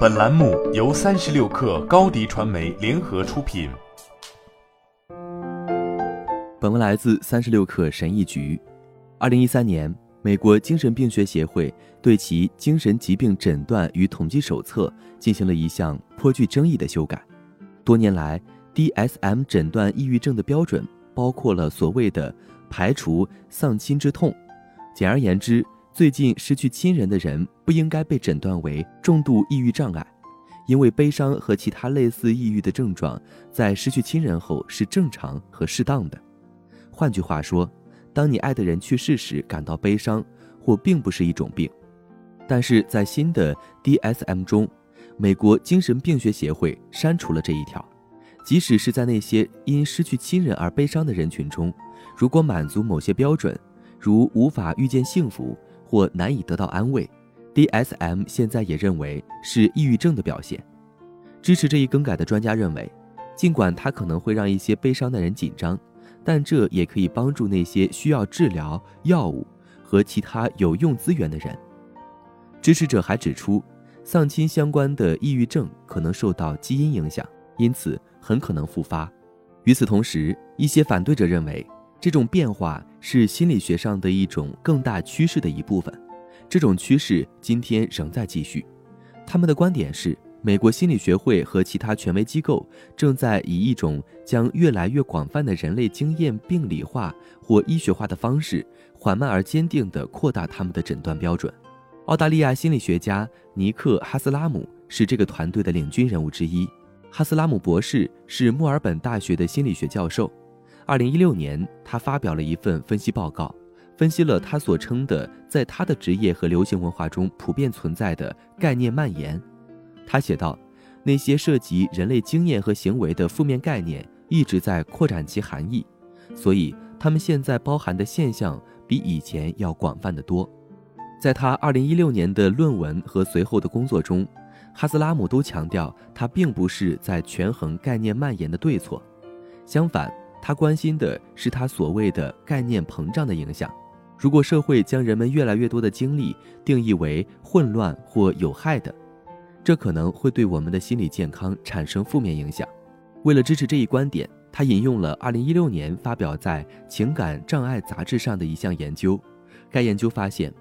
本栏目由三十六氪高低传媒联合出品。本文来自三十六氪神译局。二零一三年，美国精神病学协会对其精神疾病诊断与统计手册进行了一项颇具争议的修改。多年来，DSM 诊断抑郁症的标准包括了所谓的排除丧亲之痛。简而言之，最近失去亲人的人不应该被诊断为重度抑郁障碍，因为悲伤和其他类似抑郁的症状在失去亲人后是正常和适当的。换句话说，当你爱的人去世时感到悲伤，或并不是一种病。但是在新的 DSM 中，美国精神病学协会删除了这一条，即使是在那些因失去亲人而悲伤的人群中，如果满足某些标准，如无法遇见幸福。或难以得到安慰，DSM 现在也认为是抑郁症的表现。支持这一更改的专家认为，尽管它可能会让一些悲伤的人紧张，但这也可以帮助那些需要治疗、药物和其他有用资源的人。支持者还指出，丧亲相关的抑郁症可能受到基因影响，因此很可能复发。与此同时，一些反对者认为。这种变化是心理学上的一种更大趋势的一部分，这种趋势今天仍在继续。他们的观点是，美国心理学会和其他权威机构正在以一种将越来越广泛的人类经验病理化或医学化的方式，缓慢而坚定地扩大他们的诊断标准。澳大利亚心理学家尼克·哈斯拉姆是这个团队的领军人物之一。哈斯拉姆博士是墨尔本大学的心理学教授。二零一六年，他发表了一份分析报告，分析了他所称的在他的职业和流行文化中普遍存在的概念蔓延。他写道：“那些涉及人类经验和行为的负面概念一直在扩展其含义，所以他们现在包含的现象比以前要广泛得多。”在他二零一六年的论文和随后的工作中，哈斯拉姆都强调，他并不是在权衡概念蔓延的对错，相反。他关心的是他所谓的概念膨胀的影响。如果社会将人们越来越多的经历定义为混乱或有害的，这可能会对我们的心理健康产生负面影响。为了支持这一观点，他引用了2016年发表在《情感障碍杂志》上的一项研究。该研究发现，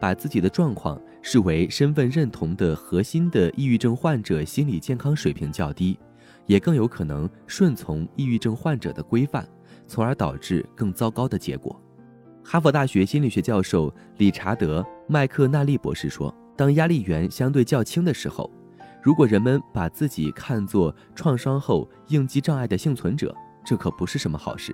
把自己的状况视为身份认同的核心的抑郁症患者心理健康水平较低。也更有可能顺从抑郁症患者的规范，从而导致更糟糕的结果。哈佛大学心理学教授理查德·麦克纳利博士说：“当压力源相对较轻的时候，如果人们把自己看作创伤后应激障碍的幸存者，这可不是什么好事。”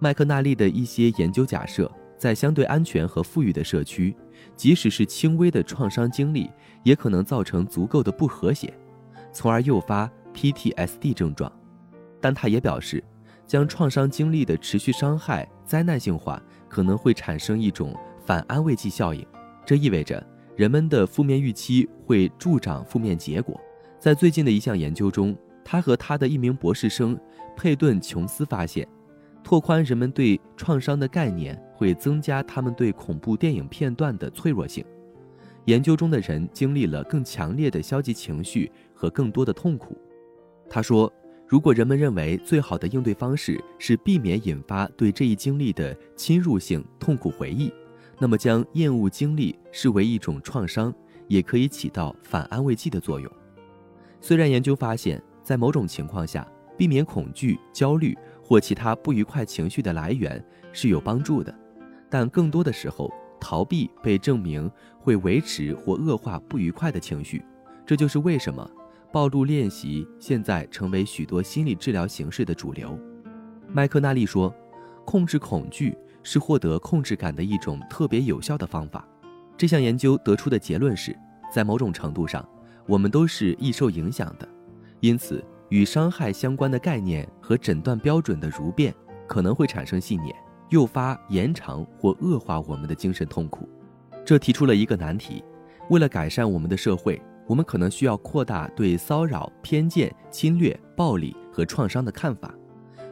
麦克纳利的一些研究假设，在相对安全和富裕的社区，即使是轻微的创伤经历，也可能造成足够的不和谐，从而诱发。PTSD 症状，但他也表示，将创伤经历的持续伤害灾难性化，可能会产生一种反安慰剂效应。这意味着人们的负面预期会助长负面结果。在最近的一项研究中，他和他的一名博士生佩顿·琼斯发现，拓宽人们对创伤的概念会增加他们对恐怖电影片段的脆弱性。研究中的人经历了更强烈的消极情绪和更多的痛苦。他说：“如果人们认为最好的应对方式是避免引发对这一经历的侵入性痛苦回忆，那么将厌恶经历视为一种创伤，也可以起到反安慰剂的作用。虽然研究发现，在某种情况下，避免恐惧、焦虑或其他不愉快情绪的来源是有帮助的，但更多的时候，逃避被证明会维持或恶化不愉快的情绪。这就是为什么。”暴露练习现在成为许多心理治疗形式的主流。麦克纳利说：“控制恐惧是获得控制感的一种特别有效的方法。”这项研究得出的结论是，在某种程度上，我们都是易受影响的。因此，与伤害相关的概念和诊断标准的如变可能会产生信念，诱发延长或恶化我们的精神痛苦。这提出了一个难题：为了改善我们的社会。我们可能需要扩大对骚扰偏见侵略暴力和创伤的看法。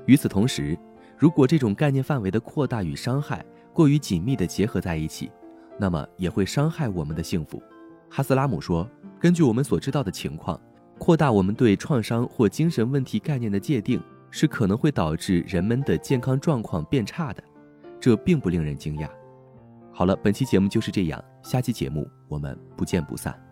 与此同时如果这种概念范围的扩大与伤害过于紧密地结合在一起那么也会伤害我们的幸福。哈斯拉姆说根据我们所知道的情况扩大我们对创伤或精神问题概念的界定是可能会导致人们的健康状况变差的这并不令人惊讶。好了本期节目就是这样下期节目我们不见不散。